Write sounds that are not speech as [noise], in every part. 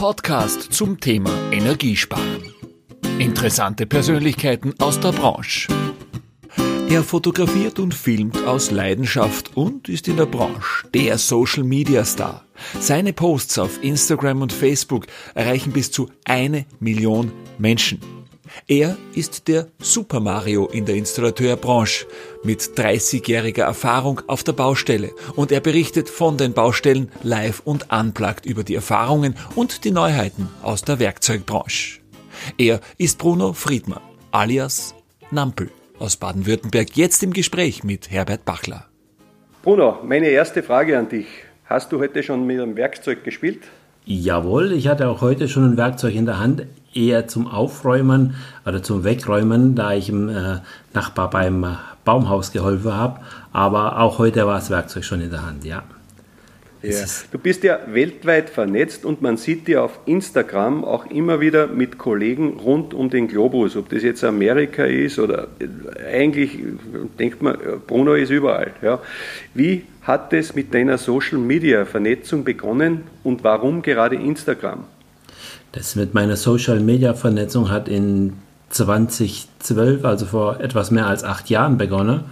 Podcast zum Thema Energiesparen. Interessante Persönlichkeiten aus der Branche. Er fotografiert und filmt aus Leidenschaft und ist in der Branche der Social Media Star. Seine Posts auf Instagram und Facebook erreichen bis zu eine Million Menschen. Er ist der Super Mario in der Installateurbranche mit 30-jähriger Erfahrung auf der Baustelle und er berichtet von den Baustellen live und unplugged über die Erfahrungen und die Neuheiten aus der Werkzeugbranche. Er ist Bruno Friedmann alias Nampel aus Baden-Württemberg jetzt im Gespräch mit Herbert Bachler. Bruno, meine erste Frage an dich. Hast du heute schon mit einem Werkzeug gespielt? Jawohl, ich hatte auch heute schon ein Werkzeug in der Hand, eher zum Aufräumen oder zum Wegräumen, da ich dem äh, Nachbar beim äh, Baumhaus geholfen habe. Aber auch heute war das Werkzeug schon in der Hand, ja. Ja. Du bist ja weltweit vernetzt und man sieht dir auf Instagram auch immer wieder mit Kollegen rund um den Globus, ob das jetzt Amerika ist oder äh, eigentlich denkt man, Bruno ist überall. Ja. Wie hat es mit deiner Social Media Vernetzung begonnen und warum gerade Instagram? Das mit meiner Social Media Vernetzung hat in 2012, also vor etwas mehr als acht Jahren begonnen.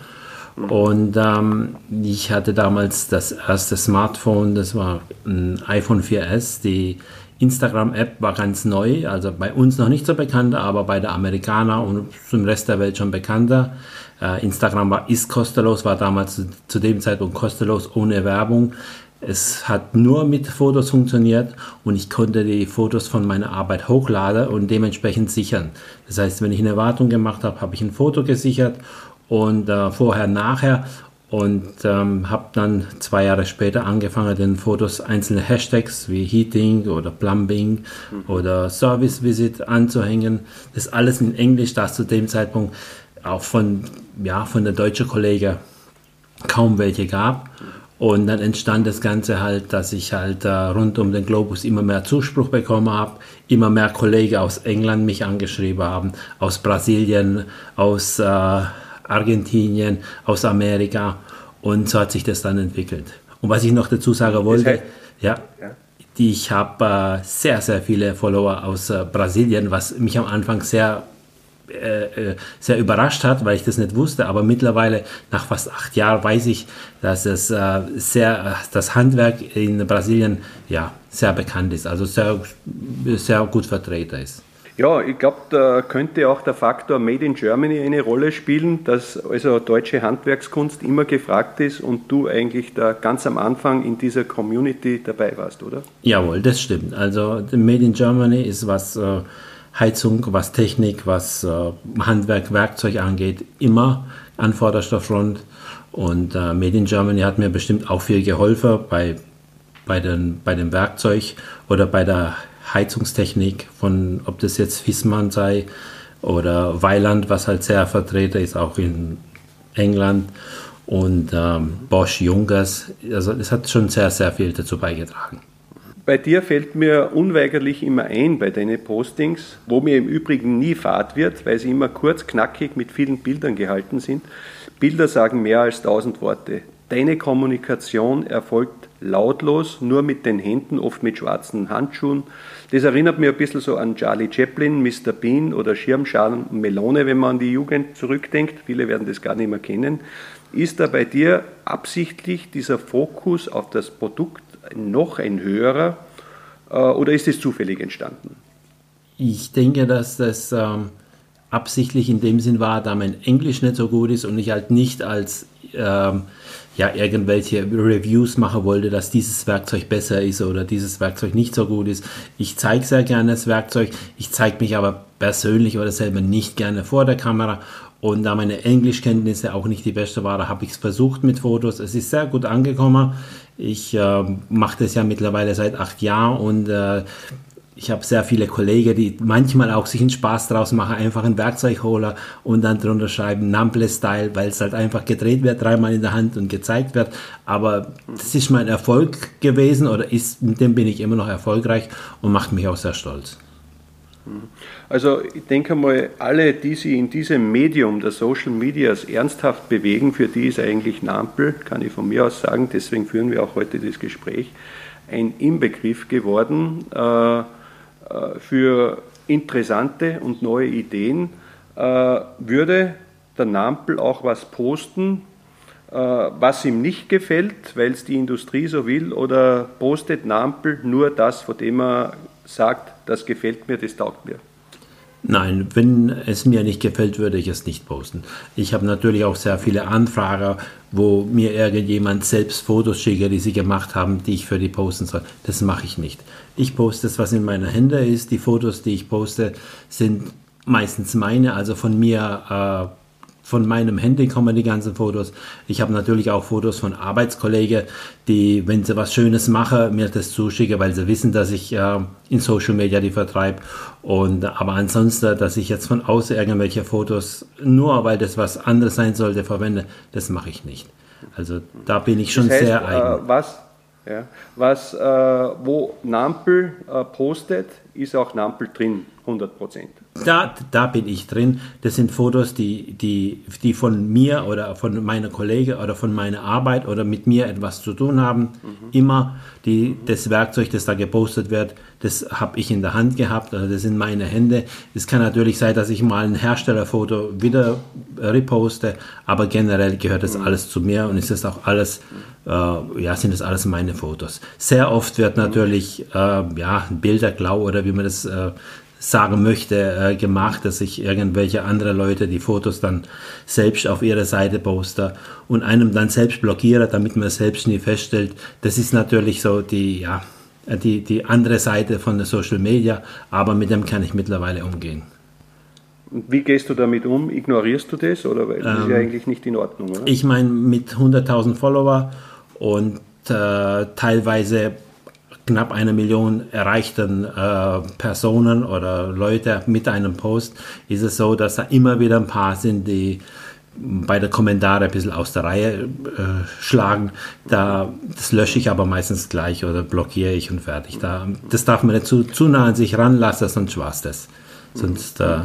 Und ähm, ich hatte damals das erste Smartphone, das war ein iPhone 4S. Die Instagram-App war ganz neu, also bei uns noch nicht so bekannt, aber bei der Amerikaner und zum Rest der Welt schon bekannter. Äh, Instagram war, ist kostenlos, war damals zu, zu dem Zeitpunkt kostenlos, ohne Werbung. Es hat nur mit Fotos funktioniert und ich konnte die Fotos von meiner Arbeit hochladen und dementsprechend sichern. Das heißt, wenn ich eine Wartung gemacht habe, habe ich ein Foto gesichert und äh, vorher, nachher und ähm, habe dann zwei Jahre später angefangen, den Fotos einzelne Hashtags wie Heating oder Plumbing mhm. oder Service Visit anzuhängen. Das alles in Englisch, das zu dem Zeitpunkt auch von, ja, von der deutschen Kollege kaum welche gab. Und dann entstand das Ganze halt, dass ich halt äh, rund um den Globus immer mehr Zuspruch bekommen habe, immer mehr Kollegen aus England mich angeschrieben haben, aus Brasilien, aus äh, Argentinien, aus Amerika. Und so hat sich das dann entwickelt. Und was ich noch dazu sagen wollte, heißt, ja, ja, ich habe äh, sehr, sehr viele Follower aus äh, Brasilien, was mich am Anfang sehr äh, äh, sehr überrascht hat, weil ich das nicht wusste. Aber mittlerweile, nach fast acht Jahren, weiß ich, dass es äh, sehr, das Handwerk in Brasilien ja, sehr bekannt ist, also sehr, sehr gut vertreten ist. Ja, ich glaube, da könnte auch der Faktor Made in Germany eine Rolle spielen, dass also deutsche Handwerkskunst immer gefragt ist und du eigentlich da ganz am Anfang in dieser Community dabei warst, oder? Jawohl, das stimmt. Also Made in Germany ist was äh, Heizung, was Technik, was äh, Handwerk, Werkzeug angeht, immer an vorderster Front. Und äh, Made in Germany hat mir bestimmt auch viel geholfen bei, bei, den, bei dem Werkzeug oder bei der Heizungstechnik, von ob das jetzt Fissmann sei oder Weiland, was halt sehr vertreten ist, auch in England und ähm, Bosch Jungers. Also es hat schon sehr, sehr viel dazu beigetragen. Bei dir fällt mir unweigerlich immer ein bei deinen Postings, wo mir im Übrigen nie fad wird, weil sie immer kurz, knackig mit vielen Bildern gehalten sind. Bilder sagen mehr als tausend Worte. Deine Kommunikation erfolgt lautlos, nur mit den Händen, oft mit schwarzen Handschuhen. Das erinnert mich ein bisschen so an Charlie Chaplin, Mr. Bean oder Schirmschalen Melone, wenn man an die Jugend zurückdenkt. Viele werden das gar nicht mehr kennen. Ist da bei dir absichtlich dieser Fokus auf das Produkt noch ein höherer äh, oder ist es zufällig entstanden? Ich denke, dass das ähm, absichtlich in dem Sinn war, da mein Englisch nicht so gut ist und ich halt nicht als ähm, ja, irgendwelche Reviews machen wollte, dass dieses Werkzeug besser ist oder dieses Werkzeug nicht so gut ist. Ich zeige sehr gerne das Werkzeug, ich zeige mich aber persönlich oder selber nicht gerne vor der Kamera und da meine Englischkenntnisse auch nicht die beste waren, habe ich es versucht mit Fotos. Es ist sehr gut angekommen. Ich äh, mache das ja mittlerweile seit acht Jahren und äh, ich habe sehr viele Kollegen, die manchmal auch sich einen Spaß draus machen, einfach einen Werkzeugholer und dann drunter schreiben Nample-Style, weil es halt einfach gedreht wird, dreimal in der Hand und gezeigt wird. Aber das ist mein Erfolg gewesen oder ist, mit dem bin ich immer noch erfolgreich und macht mich auch sehr stolz. Also ich denke mal, alle, die sich in diesem Medium der Social Medias ernsthaft bewegen, für die ist eigentlich Nampel, kann ich von mir aus sagen, deswegen führen wir auch heute das Gespräch, ein Inbegriff geworden. Äh, für interessante und neue Ideen. Äh, würde der Nampel auch was posten, äh, was ihm nicht gefällt, weil es die Industrie so will, oder postet Nampel nur das, von dem er sagt, das gefällt mir, das taugt mir? Nein, wenn es mir nicht gefällt, würde ich es nicht posten. Ich habe natürlich auch sehr viele Anfragen, wo mir irgendjemand selbst Fotos schickt, die sie gemacht haben, die ich für die posten soll. Das mache ich nicht. Ich poste das, was in meiner Hände ist. Die Fotos, die ich poste, sind meistens meine, also von mir äh, von meinem Handy kommen die ganzen Fotos. Ich habe natürlich auch Fotos von Arbeitskollegen, die, wenn sie was Schönes machen, mir das zuschicken, weil sie wissen, dass ich äh, in Social Media die vertreibe. Und, aber ansonsten, dass ich jetzt von außen irgendwelche Fotos, nur weil das was anderes sein sollte, verwende, das mache ich nicht. Also da bin ich schon das heißt, sehr eigen. Äh, was, ja, was äh, wo Nampel äh, postet, ist auch Nampel drin, 100 Prozent. Da, da bin ich drin. Das sind Fotos, die, die, die von mir oder von meiner Kollege oder von meiner Arbeit oder mit mir etwas zu tun haben. Mhm. Immer die, das Werkzeug, das da gepostet wird, das habe ich in der Hand gehabt oder das sind meine Hände. Es kann natürlich sein, dass ich mal ein Herstellerfoto wieder reposte, aber generell gehört das mhm. alles zu mir und ist das auch alles, äh, ja, sind das alles meine Fotos. Sehr oft wird natürlich, äh, ja, Bilderglau oder wie man das äh, sagen möchte, äh, gemacht, dass ich irgendwelche andere Leute die Fotos dann selbst auf ihre Seite poste und einem dann selbst blockiere, damit man selbst nie feststellt. Das ist natürlich so die, ja, die, die andere Seite von der Social Media, aber mit dem kann ich mittlerweile umgehen. Wie gehst du damit um? Ignorierst du das oder weil das ähm, ist ja ähm, eigentlich nicht in Ordnung, oder? Ich meine, mit 100.000 Follower und äh, teilweise knapp eine Million erreichten äh, Personen oder Leute mit einem Post, ist es so, dass da immer wieder ein paar sind, die bei der Kommentare ein bisschen aus der Reihe äh, schlagen. Da, das lösche ich aber meistens gleich oder blockiere ich und fertig. Da, das darf man nicht zu, zu nah an sich ranlassen, sonst war es das. Sonst, äh,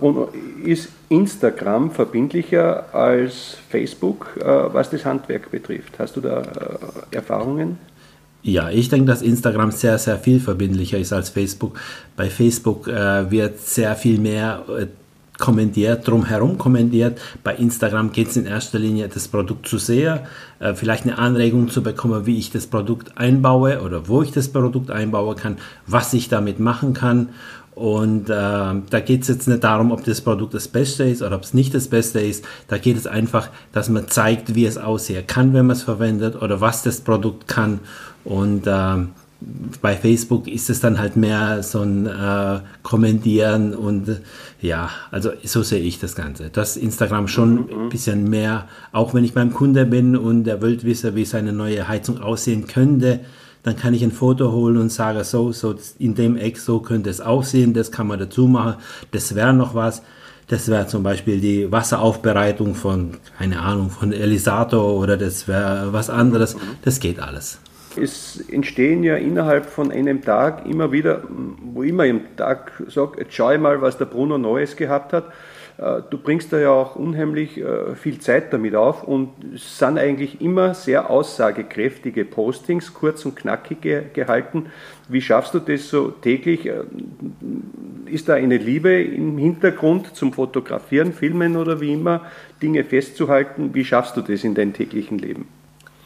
und ist Instagram verbindlicher als Facebook, äh, was das Handwerk betrifft? Hast du da äh, Erfahrungen? Ja, ich denke, dass Instagram sehr, sehr viel verbindlicher ist als Facebook. Bei Facebook äh, wird sehr viel mehr äh, kommentiert, drumherum kommentiert. Bei Instagram geht es in erster Linie, das Produkt zu sehen, äh, vielleicht eine Anregung zu bekommen, wie ich das Produkt einbaue oder wo ich das Produkt einbauen kann, was ich damit machen kann. Und äh, da geht es jetzt nicht darum, ob das Produkt das Beste ist oder ob es nicht das Beste ist. Da geht es einfach, dass man zeigt, wie es aussehen kann, wenn man es verwendet oder was das Produkt kann. Und äh, bei Facebook ist es dann halt mehr so ein äh, Kommentieren und ja, also so sehe ich das Ganze. Dass Instagram schon mhm. ein bisschen mehr, auch wenn ich beim Kunde bin und der will wissen, wie seine neue Heizung aussehen könnte, dann kann ich ein Foto holen und sage, so, so in dem Eck, so könnte es aussehen, das kann man dazu machen, das wäre noch was. Das wäre zum Beispiel die Wasseraufbereitung von, keine Ahnung, von Elisator oder das wäre was anderes. Das geht alles. Es entstehen ja innerhalb von einem Tag immer wieder, wo immer im Tag sage, jetzt schaue ich mal, was der Bruno Neues gehabt hat. Äh, du bringst da ja auch unheimlich äh, viel Zeit damit auf und es sind eigentlich immer sehr aussagekräftige Postings, kurz und knackig gehalten. Wie schaffst du das so täglich? Äh, ist da eine Liebe im Hintergrund zum Fotografieren, Filmen oder wie immer, Dinge festzuhalten? Wie schaffst du das in deinem täglichen Leben?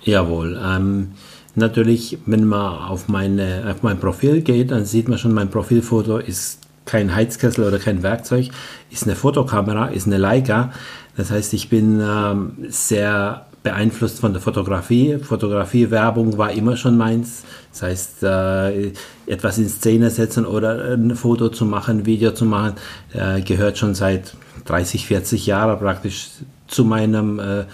Jawohl. Ähm Natürlich, wenn man auf, meine, auf mein Profil geht, dann sieht man schon, mein Profilfoto ist kein Heizkessel oder kein Werkzeug, ist eine Fotokamera, ist eine Leica. Das heißt, ich bin ähm, sehr beeinflusst von der Fotografie. Fotografie-Werbung war immer schon meins. Das heißt, äh, etwas in Szene setzen oder ein Foto zu machen, ein Video zu machen, äh, gehört schon seit 30, 40 Jahren praktisch zu meinem äh,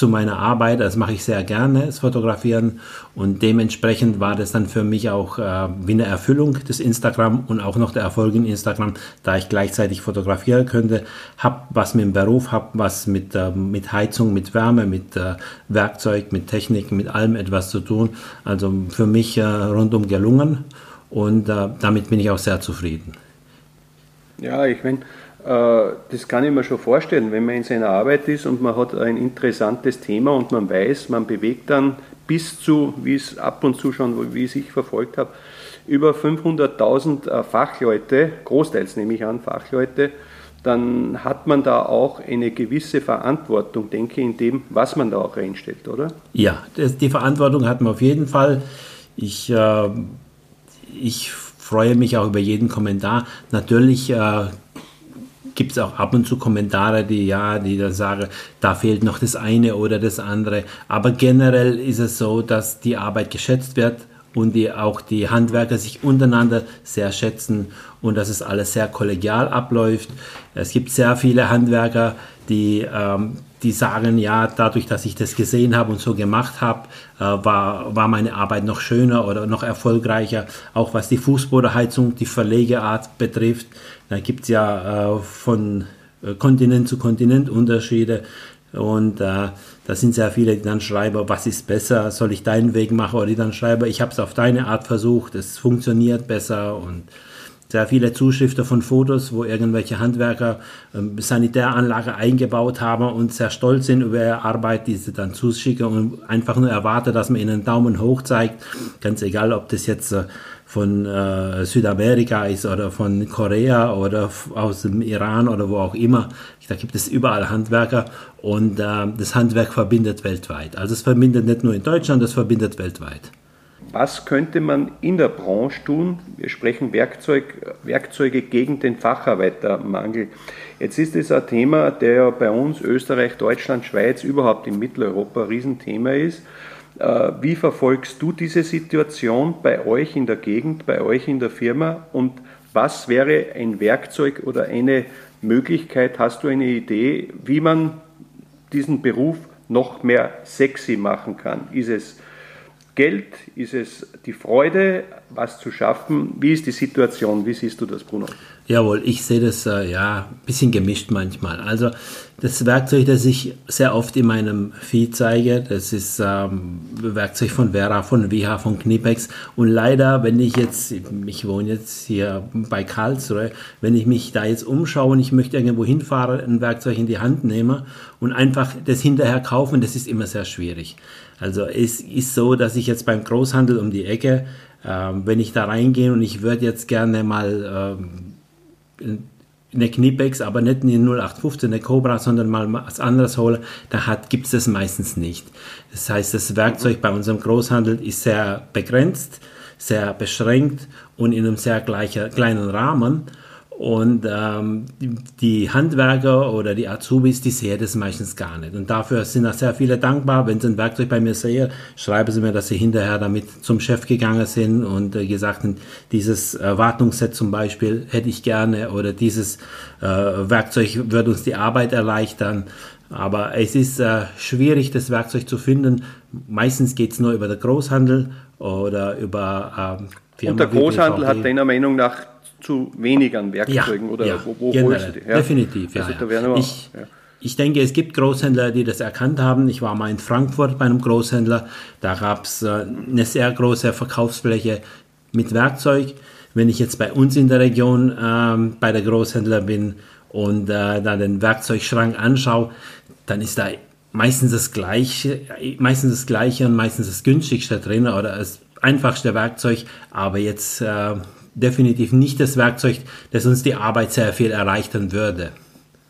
zu meiner Arbeit. Das mache ich sehr gerne, das Fotografieren. Und dementsprechend war das dann für mich auch äh, wie eine Erfüllung des Instagram und auch noch der Erfolg in Instagram, da ich gleichzeitig fotografieren könnte. Hab was mit dem Beruf, hab was mit, äh, mit Heizung, mit Wärme, mit äh, Werkzeug, mit Technik, mit allem etwas zu tun. Also für mich äh, rundum gelungen und äh, damit bin ich auch sehr zufrieden. Ja, ich meine, das kann ich mir schon vorstellen, wenn man in seiner Arbeit ist und man hat ein interessantes Thema und man weiß, man bewegt dann bis zu, wie es ab und zu schon, wie ich verfolgt habe, über 500.000 äh, Fachleute, großteils nehme ich an Fachleute, dann hat man da auch eine gewisse Verantwortung, denke ich, in dem, was man da auch reinstellt, oder? Ja, das, die Verantwortung hat man auf jeden Fall. Ich, äh, ich freue mich auch über jeden Kommentar. Natürlich äh, gibt es auch ab und zu Kommentare, die ja, die dann sagen, da fehlt noch das eine oder das andere. Aber generell ist es so, dass die Arbeit geschätzt wird und die auch die Handwerker sich untereinander sehr schätzen und dass es alles sehr kollegial abläuft. Es gibt sehr viele Handwerker, die, ähm, die sagen, ja, dadurch, dass ich das gesehen habe und so gemacht habe, äh, war, war meine Arbeit noch schöner oder noch erfolgreicher. Auch was die Fußbodenheizung, die Verlegeart betrifft, da gibt es ja äh, von äh, Kontinent zu Kontinent Unterschiede. Und äh, da sind sehr viele, die dann schreiben, was ist besser, soll ich deinen Weg machen? Oder die dann schreiben, ich habe es auf deine Art versucht, es funktioniert besser. Und sehr viele Zuschriften von Fotos, wo irgendwelche Handwerker ähm, Sanitäranlage eingebaut haben und sehr stolz sind über ihre Arbeit, die sie dann zuschicken und einfach nur erwarten, dass man ihnen einen Daumen hoch zeigt. Ganz egal, ob das jetzt äh, von äh, Südamerika ist oder von Korea oder aus dem Iran oder wo auch immer. Da gibt es überall Handwerker und äh, das Handwerk verbindet weltweit. Also es verbindet nicht nur in Deutschland, es verbindet weltweit. Was könnte man in der Branche tun? Wir sprechen Werkzeug, Werkzeuge gegen den Facharbeitermangel. Jetzt ist es ein Thema, der ja bei uns Österreich, Deutschland, Schweiz, überhaupt in Mitteleuropa ein Riesenthema ist. Äh, wie verfolgst du diese Situation bei euch in der Gegend, bei euch in der Firma und was wäre ein Werkzeug oder eine Möglichkeit, hast du eine Idee, wie man diesen Beruf noch mehr sexy machen kann? Ist es Geld? Ist es die Freude, was zu schaffen? Wie ist die Situation? Wie siehst du das, Bruno? Jawohl, ich sehe das äh, ja ein bisschen gemischt manchmal. Also das Werkzeug, das ich sehr oft in meinem Feed zeige, das ist ähm, Werkzeug von Vera, von WH, von Knipex. Und leider, wenn ich jetzt, ich wohne jetzt hier bei Karlsruhe, wenn ich mich da jetzt umschaue und ich möchte irgendwo hinfahren, ein Werkzeug in die Hand nehme und einfach das hinterher kaufen, das ist immer sehr schwierig. Also es ist so, dass ich jetzt beim Großhandel um die Ecke, ähm, wenn ich da reingehe und ich würde jetzt gerne mal ähm, eine Knipex, aber nicht eine 0815, eine Cobra, sondern mal was anderes holen, da gibt es das meistens nicht. Das heißt, das Werkzeug bei unserem Großhandel ist sehr begrenzt, sehr beschränkt und in einem sehr gleicher, kleinen Rahmen. Und ähm, die Handwerker oder die Azubis, die sehen das meistens gar nicht. Und dafür sind auch sehr viele dankbar. Wenn sie ein Werkzeug bei mir sehen, schreiben sie mir, dass sie hinterher damit zum Chef gegangen sind und äh, gesagt haben, dieses äh, Wartungsset zum Beispiel hätte ich gerne oder dieses äh, Werkzeug wird uns die Arbeit erleichtern. Aber es ist äh, schwierig, das Werkzeug zu finden. Meistens geht es nur über den Großhandel oder über ähm, Firma Und der Großhandel hat deiner Meinung nach zu wenig an Werkzeugen ja, oder ja, wo, wo holst du die? Ja. Definitiv, ja. Also ich, ich denke, es gibt Großhändler, die das erkannt haben. Ich war mal in Frankfurt bei einem Großhändler, da gab es äh, eine sehr große Verkaufsfläche mit Werkzeug. Wenn ich jetzt bei uns in der Region ähm, bei der Großhändler bin und äh, da den Werkzeugschrank anschaue, dann ist da meistens das gleiche, meistens das gleiche und meistens das günstigste drin oder das einfachste Werkzeug, aber jetzt äh, definitiv nicht das Werkzeug, das uns die Arbeit sehr viel erleichtern würde.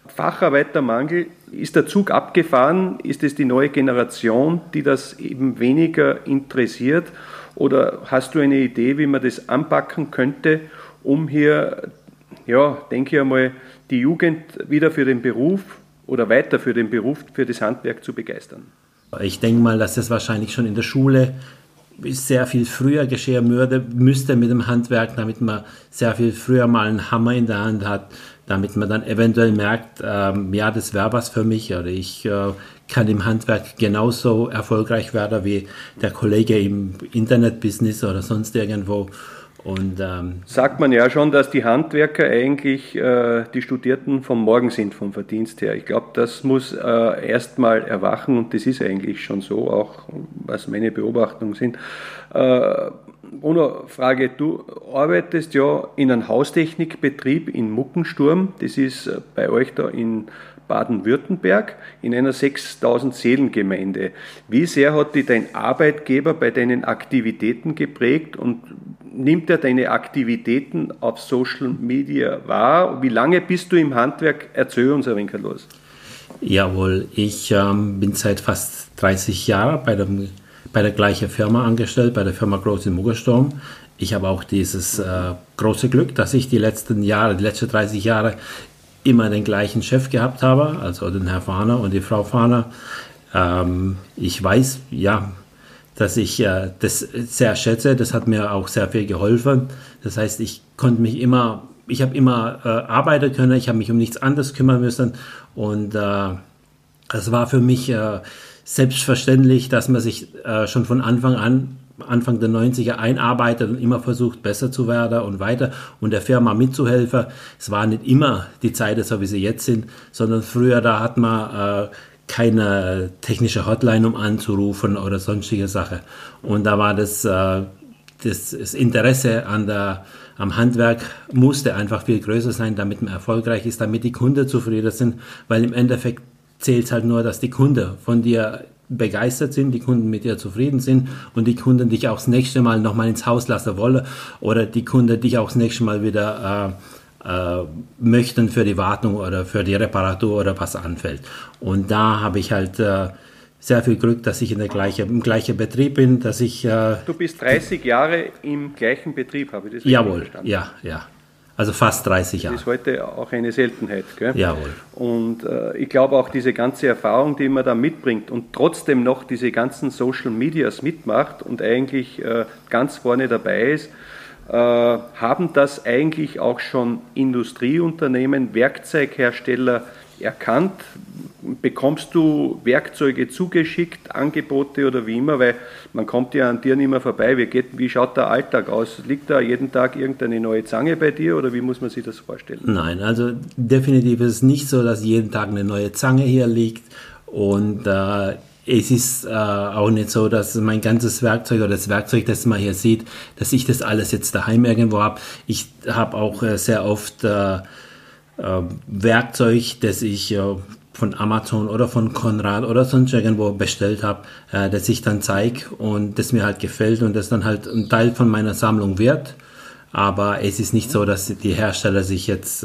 Facharbeitermangel, ist der Zug abgefahren? Ist es die neue Generation, die das eben weniger interessiert? Oder hast du eine Idee, wie man das anpacken könnte, um hier, ja, denke ich einmal, die Jugend wieder für den Beruf oder weiter für den Beruf, für das Handwerk zu begeistern? Ich denke mal, dass das wahrscheinlich schon in der Schule sehr viel früher geschehen würde, müsste mit dem Handwerk, damit man sehr viel früher mal einen Hammer in der Hand hat, damit man dann eventuell merkt, ähm, ja, das wäre was für mich oder ich äh, kann im Handwerk genauso erfolgreich werden wie der Kollege im Internetbusiness oder sonst irgendwo. Und, ähm, Sagt man ja schon, dass die Handwerker eigentlich äh, die Studierten vom Morgen sind, vom Verdienst her. Ich glaube, das muss äh, erstmal erwachen und das ist eigentlich schon so, auch was meine Beobachtungen sind. Äh, Bruno, Frage, du arbeitest ja in einem Haustechnikbetrieb in Muckensturm, das ist äh, bei euch da in Baden-Württemberg in einer 6000 Seelengemeinde. Wie sehr hat dich dein Arbeitgeber bei deinen Aktivitäten geprägt und nimmt er deine Aktivitäten auf Social Media wahr? Wie lange bist du im Handwerk? Erzähl uns ein wenig los. Jawohl, ich ähm, bin seit fast 30 Jahren bei, dem, bei der gleichen Firma angestellt, bei der Firma Groß in Muggersturm. Ich habe auch dieses äh, große Glück, dass ich die letzten Jahre, die letzten 30 Jahre immer den gleichen Chef gehabt habe, also den Herr Fahner und die Frau Fahner. Ähm, ich weiß, ja, dass ich äh, das sehr schätze. Das hat mir auch sehr viel geholfen. Das heißt, ich konnte mich immer, ich habe immer äh, arbeiten können, ich habe mich um nichts anderes kümmern müssen. Und äh, es war für mich äh, selbstverständlich, dass man sich äh, schon von Anfang an Anfang der 90er einarbeitet und immer versucht, besser zu werden und weiter und der Firma mitzuhelfen. Es war nicht immer die Zeit, so wie sie jetzt sind, sondern früher, da hat man äh, keine technische Hotline, um anzurufen oder sonstige Sache. Und da war das, äh, das, das, Interesse an der, am Handwerk musste einfach viel größer sein, damit man erfolgreich ist, damit die Kunden zufrieden sind, weil im Endeffekt zählt halt nur, dass die Kunden von dir begeistert sind, die Kunden mit dir zufrieden sind und die Kunden dich auch das nächste Mal nochmal ins Haus lassen wollen oder die Kunden dich auch das nächste Mal wieder äh, äh, möchten für die Wartung oder für die Reparatur oder was anfällt. Und da habe ich halt äh, sehr viel Glück, dass ich in der gleiche, im gleichen Betrieb bin, dass ich... Äh, du bist 30 Jahre im gleichen Betrieb, habe ich das Jawohl, verstanden? ja, ja. Also fast 30 Jahre. Das ist heute auch eine Seltenheit. Gell? Jawohl. Und äh, ich glaube auch diese ganze Erfahrung, die man da mitbringt und trotzdem noch diese ganzen Social Medias mitmacht und eigentlich äh, ganz vorne dabei ist, äh, haben das eigentlich auch schon Industrieunternehmen, Werkzeughersteller erkannt? Bekommst du Werkzeuge zugeschickt, Angebote oder wie immer? Weil man kommt ja an dir nicht mehr vorbei. Wie, geht, wie schaut der Alltag aus? Liegt da jeden Tag irgendeine neue Zange bei dir oder wie muss man sich das vorstellen? Nein, also definitiv ist es nicht so, dass jeden Tag eine neue Zange hier liegt. Und äh, es ist äh, auch nicht so, dass mein ganzes Werkzeug oder das Werkzeug, das man hier sieht, dass ich das alles jetzt daheim irgendwo habe. Ich habe auch äh, sehr oft äh, Werkzeug, das ich äh, von Amazon oder von Konrad oder sonst irgendwo bestellt habe, äh, das ich dann zeige und das mir halt gefällt und das dann halt ein Teil von meiner Sammlung wird. Aber es ist nicht so, dass die Hersteller sich jetzt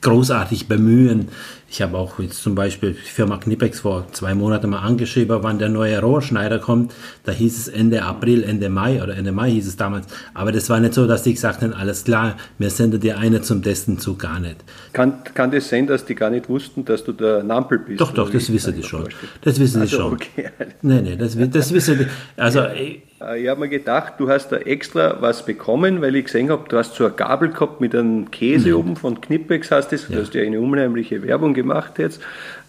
großartig bemühen, ich habe auch jetzt zum Beispiel die Firma Knipex vor zwei Monaten mal angeschrieben, wann der neue Rohrschneider kommt. Da hieß es Ende April, Ende Mai oder Ende Mai hieß es damals. Aber das war nicht so, dass die gesagt haben, alles klar, wir senden dir eine zum Testen zu, gar nicht. Kann, kann das sein, dass die gar nicht wussten, dass du der Nampel bist? Doch, doch, das wissen die schon. Das wissen also, die schon. Okay. Nee, nee, das, das wissen die. Also, ich habe mir gedacht, du hast da extra was bekommen, weil ich gesehen habe, du hast so eine Gabel gehabt mit einem Käse mhm. oben von Knipex, hast das, ja. du hast ja eine unheimliche Werbung gemacht jetzt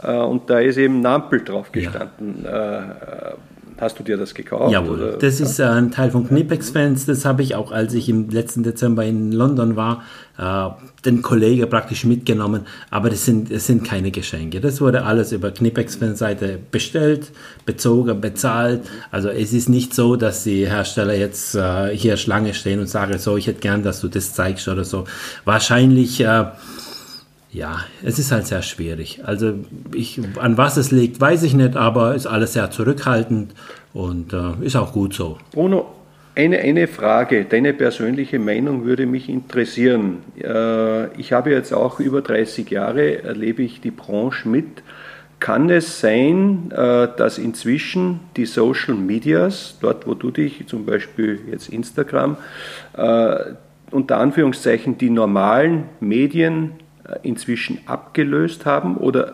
äh, und da ist eben Nampel drauf gestanden. Ja. Hast du dir das gekauft? Jawohl, oder? das ist äh, ein Teil von Knipex-Fans. Das habe ich auch, als ich im letzten Dezember in London war, äh, den Kollegen praktisch mitgenommen. Aber das sind, das sind keine Geschenke. Das wurde alles über Knipex-Fanseite bestellt, bezogen, bezahlt. Also es ist nicht so, dass die Hersteller jetzt äh, hier Schlange stehen und sagen, so, ich hätte gern, dass du das zeigst oder so. Wahrscheinlich... Äh, ja, es ist halt sehr schwierig. Also ich, an was es liegt, weiß ich nicht, aber ist alles sehr zurückhaltend und äh, ist auch gut so. Bruno, eine, eine Frage, deine persönliche Meinung würde mich interessieren. Äh, ich habe jetzt auch über 30 Jahre, erlebe ich die Branche mit. Kann es sein, äh, dass inzwischen die Social Medias, dort wo du dich, zum Beispiel jetzt Instagram, äh, unter Anführungszeichen die normalen Medien inzwischen abgelöst haben oder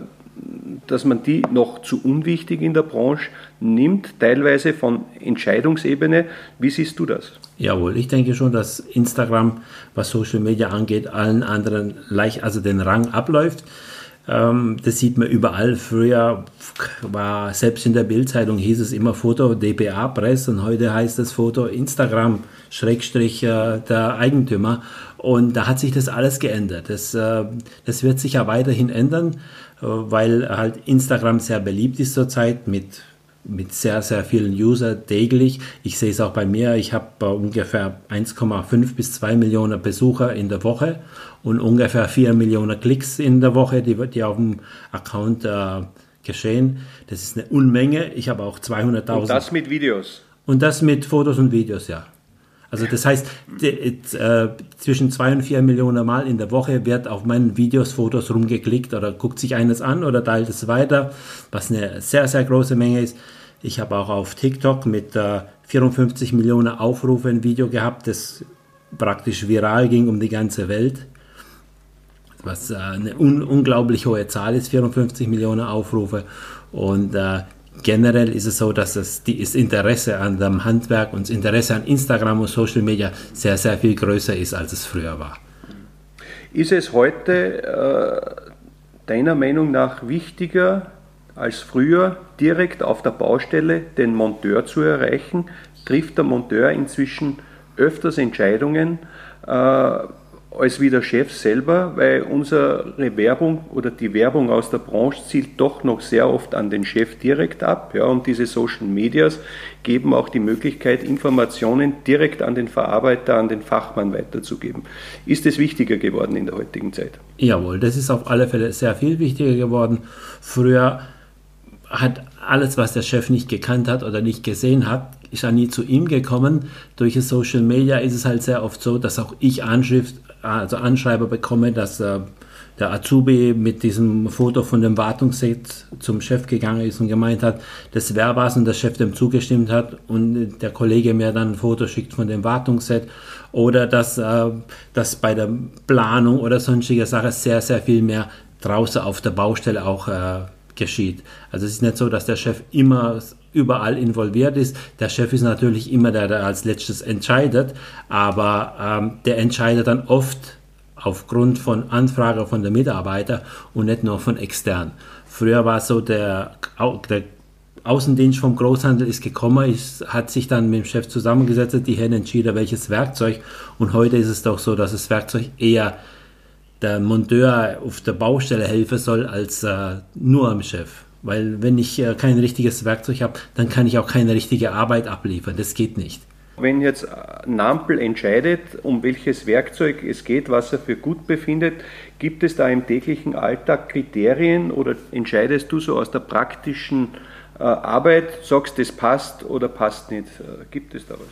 dass man die noch zu unwichtig in der Branche nimmt, teilweise von Entscheidungsebene. Wie siehst du das? Jawohl, ich denke schon, dass Instagram, was Social Media angeht, allen anderen leicht, also den Rang abläuft. Ähm, das sieht man überall. Früher war selbst in der Bildzeitung hieß es immer Foto DPA Press und heute heißt es Foto Instagram Schrägstrich äh, der Eigentümer. Und da hat sich das alles geändert. Das, äh, das wird sich ja weiterhin ändern, äh, weil halt Instagram sehr beliebt ist zurzeit mit mit sehr, sehr vielen User täglich. Ich sehe es auch bei mir. Ich habe ungefähr 1,5 bis 2 Millionen Besucher in der Woche und ungefähr 4 Millionen Klicks in der Woche, die, die auf dem Account äh, geschehen. Das ist eine Unmenge. Ich habe auch 200.000. Und das mit Videos? Und das mit Fotos und Videos, ja. Also das heißt, äh, zwischen zwei und vier Millionen Mal in der Woche wird auf meinen Videos, Fotos rumgeklickt oder guckt sich eines an oder teilt es weiter, was eine sehr, sehr große Menge ist. Ich habe auch auf TikTok mit äh, 54 Millionen Aufrufe ein Video gehabt, das praktisch viral ging um die ganze Welt. Was äh, eine un unglaublich hohe Zahl ist, 54 Millionen Aufrufe. Und äh, generell ist es so, dass das, das Interesse an dem Handwerk und das Interesse an Instagram und Social Media sehr, sehr viel größer ist, als es früher war. Ist es heute äh, deiner Meinung nach wichtiger als früher, direkt auf der Baustelle den Monteur zu erreichen? Trifft der Monteur inzwischen öfters Entscheidungen äh, als wie der Chef selber, weil unsere Werbung oder die Werbung aus der Branche zielt doch noch sehr oft an den Chef direkt ab. Ja, und diese Social Medias geben auch die Möglichkeit, Informationen direkt an den Verarbeiter, an den Fachmann weiterzugeben. Ist es wichtiger geworden in der heutigen Zeit? Jawohl, das ist auf alle Fälle sehr viel wichtiger geworden. Früher hat alles, was der Chef nicht gekannt hat oder nicht gesehen hat, ist ja nie zu ihm gekommen. Durch Social Media ist es halt sehr oft so, dass auch ich Anschrift, also Anschreiber bekomme, dass äh, der Azubi mit diesem Foto von dem Wartungsset zum Chef gegangen ist und gemeint hat, das wäre was und der Chef dem zugestimmt hat und der Kollege mir dann ein Foto schickt von dem Wartungsset oder dass, äh, dass bei der Planung oder sonstiger Sache sehr, sehr viel mehr draußen auf der Baustelle auch äh, geschieht. Also es ist nicht so, dass der Chef immer überall involviert ist. Der Chef ist natürlich immer der, der als letztes entscheidet, aber ähm, der entscheidet dann oft aufgrund von Anfragen von der Mitarbeiter und nicht nur von extern. Früher war es so, der, der Außendienst vom Großhandel ist gekommen, ist, hat sich dann mit dem Chef zusammengesetzt, die haben entschieden, welches Werkzeug. Und heute ist es doch so, dass das Werkzeug eher der Monteur auf der Baustelle helfen soll als äh, nur am Chef. Weil wenn ich äh, kein richtiges Werkzeug habe, dann kann ich auch keine richtige Arbeit abliefern. Das geht nicht. Wenn jetzt Nampel entscheidet, um welches Werkzeug es geht, was er für gut befindet, gibt es da im täglichen Alltag Kriterien oder entscheidest du so aus der praktischen äh, Arbeit, sagst, das passt oder passt nicht? Äh, gibt es da was?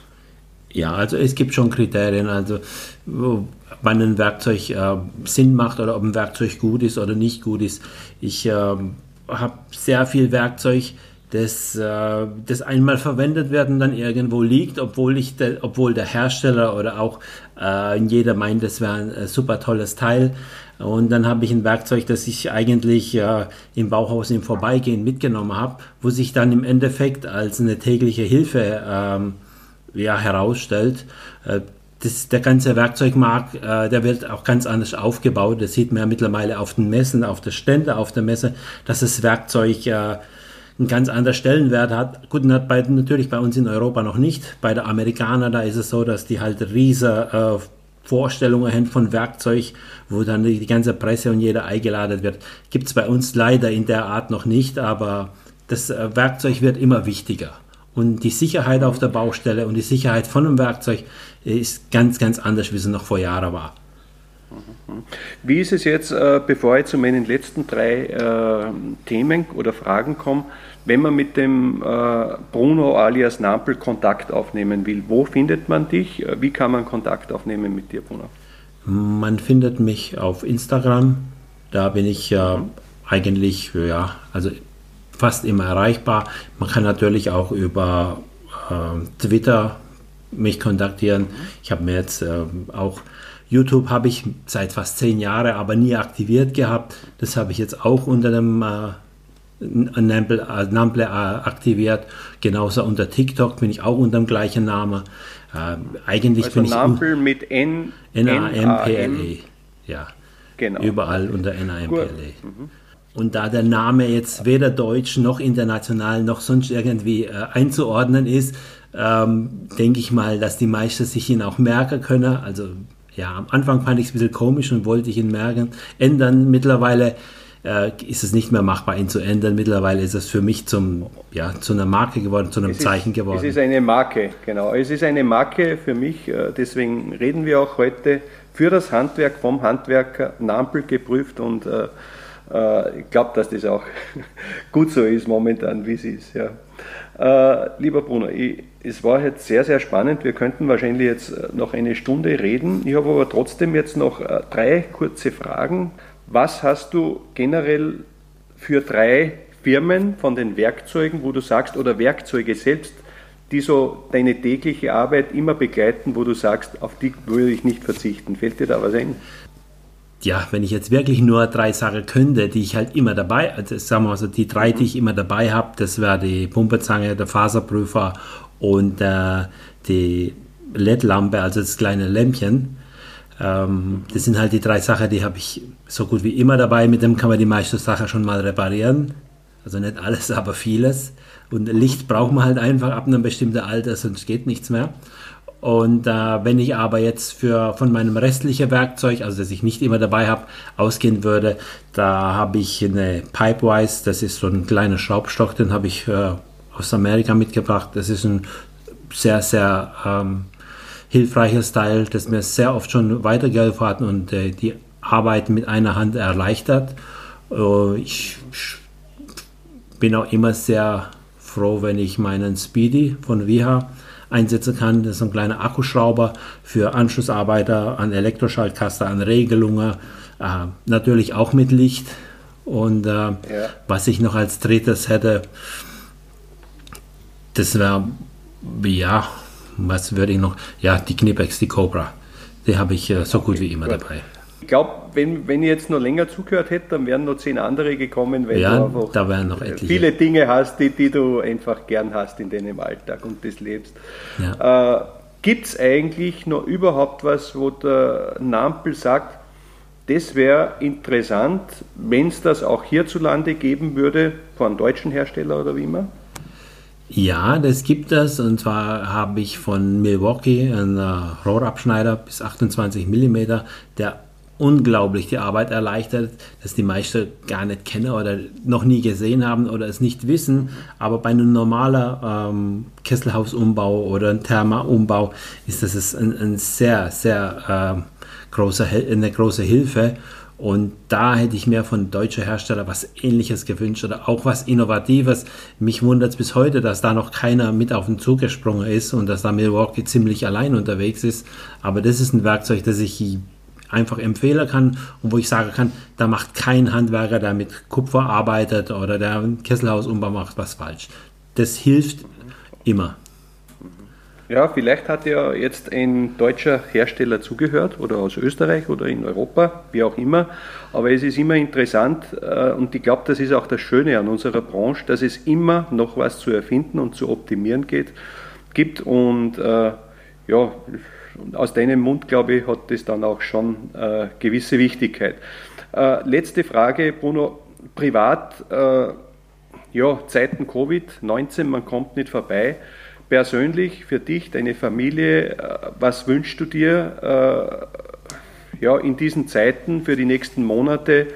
Ja, also es gibt schon Kriterien, also wann ein Werkzeug äh, Sinn macht oder ob ein Werkzeug gut ist oder nicht gut ist. Ich äh, habe sehr viel Werkzeug, das, äh, das einmal verwendet wird und dann irgendwo liegt, obwohl, ich de, obwohl der Hersteller oder auch äh, jeder meint, das wäre ein äh, super tolles Teil. Und dann habe ich ein Werkzeug, das ich eigentlich äh, im Bauhaus im Vorbeigehen mitgenommen habe, wo sich dann im Endeffekt als eine tägliche Hilfe ähm, ja, herausstellt. Das, der ganze Werkzeugmarkt, äh, der wird auch ganz anders aufgebaut. Das sieht man ja mittlerweile auf den Messen, auf der Stände auf der Messe, dass das Werkzeug äh, einen ganz anderen Stellenwert hat. Gut, hat bei, natürlich bei uns in Europa noch nicht. Bei der Amerikaner, da ist es so, dass die halt riesige äh, Vorstellungen haben von Werkzeug, wo dann die, die ganze Presse und jeder eingeladen wird. Gibt es bei uns leider in der Art noch nicht, aber das äh, Werkzeug wird immer wichtiger. Und die Sicherheit auf der Baustelle und die Sicherheit von einem Werkzeug ist ganz, ganz anders, wie sie noch vor Jahren war. Wie ist es jetzt, äh, bevor ich zu meinen letzten drei äh, Themen oder Fragen komme, wenn man mit dem äh, Bruno alias Nampel Kontakt aufnehmen will? Wo findet man dich? Wie kann man Kontakt aufnehmen mit dir, Bruno? Man findet mich auf Instagram. Da bin ich mhm. eigentlich, ja, also fast immer erreichbar. Man kann natürlich auch über äh, Twitter mich kontaktieren. Ich habe mir jetzt äh, auch YouTube habe ich seit fast zehn Jahren, aber nie aktiviert gehabt. Das habe ich jetzt auch unter dem äh, Nample, äh, Nample äh, aktiviert. Genauso unter TikTok bin ich auch unter dem gleichen Namen. Äh, eigentlich also bin Nample ich mit N N-A-M-P-L-E. Ja. Genau. Überall unter N-A-M-P-L-E. Mhm. Und da der Name jetzt weder deutsch noch international noch sonst irgendwie äh, einzuordnen ist, ähm, denke ich mal, dass die meisten sich ihn auch merken können. Also ja, am Anfang fand ich es ein bisschen komisch und wollte ich ihn merken. Ändern mittlerweile äh, ist es nicht mehr machbar, ihn zu ändern. Mittlerweile ist es für mich zum, ja, zu einer Marke geworden, zu einem es Zeichen ist, geworden. Es ist eine Marke, genau. Es ist eine Marke für mich, äh, deswegen reden wir auch heute für das Handwerk, vom Handwerker, Nampel geprüft und äh, Äh, ich glaube, dass das auch [laughs] gut so ist momentan, wie es ist. Ja. Äh, lieber Bruno, ich, es war jetzt sehr, sehr spannend. Wir könnten wahrscheinlich jetzt äh, noch eine Stunde reden. Ich habe aber trotzdem jetzt noch äh, drei kurze Fragen. Was hast du generell für drei Firmen von den Werkzeugen, wo du sagst, oder Werkzeuge selbst, die so deine tägliche Arbeit immer begleiten, wo du sagst, auf die würde ich nicht verzichten? Fällt dir da was ein? Ja, wenn ich jetzt wirklich nur drei Sachen könnte, die ich halt immer dabei, also sagen wir mal so, die drei, die ich immer dabei habe, das wäre die Pumpezange, der Faserprüfer und äh, die LED-Lampe, also das kleine Lämpchen. Ähm, das sind halt die drei Sachen, die habe ich so gut wie immer dabei. Mit dem kann man die meisten Sachen schon mal reparieren. Also nicht alles, [laughs] aber vieles. Und Licht braucht man halt einfach ab einem bestimmten Alter, sonst geht nichts mehr. Und äh, wenn ich aber jetzt für, von meinem restlichen Werkzeug, also das ich nicht immer dabei habe, ausgehen würde, da habe ich eine Pipewise, das ist so ein kleiner Schraubstock, den habe ich äh, aus Amerika mitgebracht. Das ist ein sehr, sehr ähm, hilfreiches Teil, das mir sehr oft schon weitergeholfen hat und äh, die Arbeit mit einer Hand erleichtert. Äh, ich bin auch immer sehr froh, wenn ich meinen Speedy von Viha einsetzen kann. Das ist ein kleiner Akkuschrauber für Anschlussarbeiter an Elektroschaltkasten, an Regelungen, äh, natürlich auch mit Licht. Und äh, ja. was ich noch als drittes hätte, das wäre, ja, was würde ich noch, ja, die Knipex, die Cobra. Die habe ich äh, so gut wie immer dabei. Ich glaube, wenn, wenn ich jetzt noch länger zugehört hätte, dann wären noch zehn andere gekommen, weil ja, du einfach viele Dinge hast, die, die du einfach gern hast in deinem Alltag und das lebst. Ja. Äh, Gibt es eigentlich noch überhaupt was, wo der Nampel sagt, das wäre interessant, wenn es das auch hierzulande geben würde, von deutschen Hersteller oder wie immer? Ja, das gibt es. Und zwar habe ich von Milwaukee einen Rohrabschneider bis 28 mm, der unglaublich die Arbeit erleichtert, dass die meisten gar nicht kennen oder noch nie gesehen haben oder es nicht wissen. Aber bei einem normalen ähm, Kesselhausumbau oder einem Thermaumbau ist das ein, ein sehr, sehr äh, große, eine große Hilfe. Und da hätte ich mir von deutschen Herstellern was Ähnliches gewünscht oder auch was Innovatives. Mich wundert es bis heute, dass da noch keiner mit auf den Zug gesprungen ist und dass da Milwaukee ziemlich allein unterwegs ist. Aber das ist ein Werkzeug, das ich einfach empfehlen kann und wo ich sagen kann, da macht kein Handwerker, der mit Kupfer arbeitet oder der ein Kesselhausumbau macht, was falsch. Das hilft immer. Ja, vielleicht hat ja jetzt ein deutscher Hersteller zugehört oder aus Österreich oder in Europa, wie auch immer. Aber es ist immer interessant äh, und ich glaube, das ist auch das Schöne an unserer Branche, dass es immer noch was zu erfinden und zu optimieren geht, gibt. Und äh, ja, aus deinem Mund, glaube ich, hat das dann auch schon äh, gewisse Wichtigkeit. Äh, letzte Frage, Bruno. Privat, äh, ja, Zeiten Covid-19, man kommt nicht vorbei. Persönlich, für dich, deine Familie, äh, was wünschst du dir äh, ja, in diesen Zeiten für die nächsten Monate?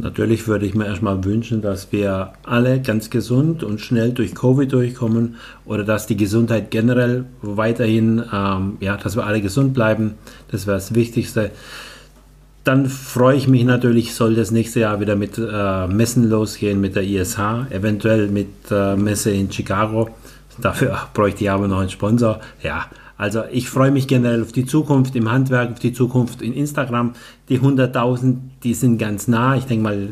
Natürlich würde ich mir erstmal wünschen, dass wir alle ganz gesund und schnell durch Covid durchkommen oder dass die Gesundheit generell weiterhin, ähm, ja, dass wir alle gesund bleiben. Das wäre das Wichtigste. Dann freue ich mich natürlich, soll das nächste Jahr wieder mit äh, Messen losgehen, mit der ISH, eventuell mit äh, Messe in Chicago. Dafür [laughs] bräuchte ich aber noch einen Sponsor. Ja, also ich freue mich generell auf die Zukunft im Handwerk, auf die Zukunft in Instagram. Die 100.000, die sind ganz nah. Ich denke mal,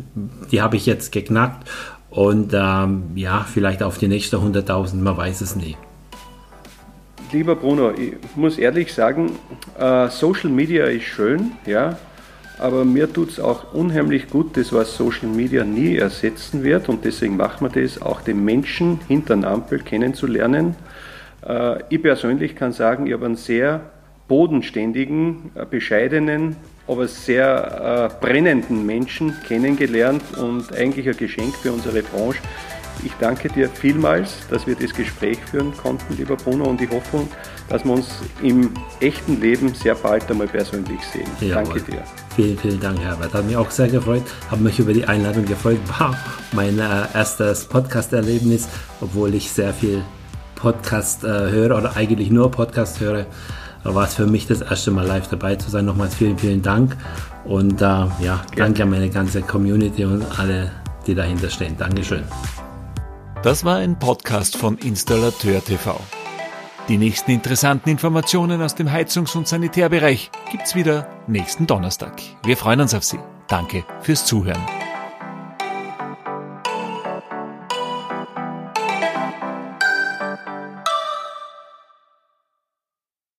die habe ich jetzt geknackt. Und ähm, ja, vielleicht auf die nächste 100.000, man weiß es nie. Lieber Bruno, ich muss ehrlich sagen, äh, Social Media ist schön, ja, aber mir tut es auch unheimlich gut, das was Social Media nie ersetzen wird und deswegen machen wir das, auch den Menschen hinter der Ampel kennenzulernen äh, ich persönlich kann sagen, ich habe einen sehr bodenständigen, äh, bescheidenen, aber sehr äh, brennenden Menschen kennengelernt und eigentlich ein Geschenk für unsere Branche. Ich danke dir vielmals, dass wir das Gespräch führen konnten, lieber Bruno, und ich hoffe, dass wir uns im echten Leben sehr bald einmal persönlich sehen. Jawohl. Danke dir. Vielen, vielen Dank, Herbert. Hat mich auch sehr gefreut, habe mich über die Einladung gefreut. War mein äh, erstes Podcast-Erlebnis, obwohl ich sehr viel Podcast äh, höre oder eigentlich nur Podcast höre. War es für mich das erste Mal live dabei zu sein. Nochmals vielen, vielen Dank und äh, ja, danke an meine ganze Community und alle, die dahinter stehen. Dankeschön. Das war ein Podcast von Installateur TV. Die nächsten interessanten Informationen aus dem Heizungs- und Sanitärbereich gibt's wieder nächsten Donnerstag. Wir freuen uns auf Sie. Danke fürs Zuhören.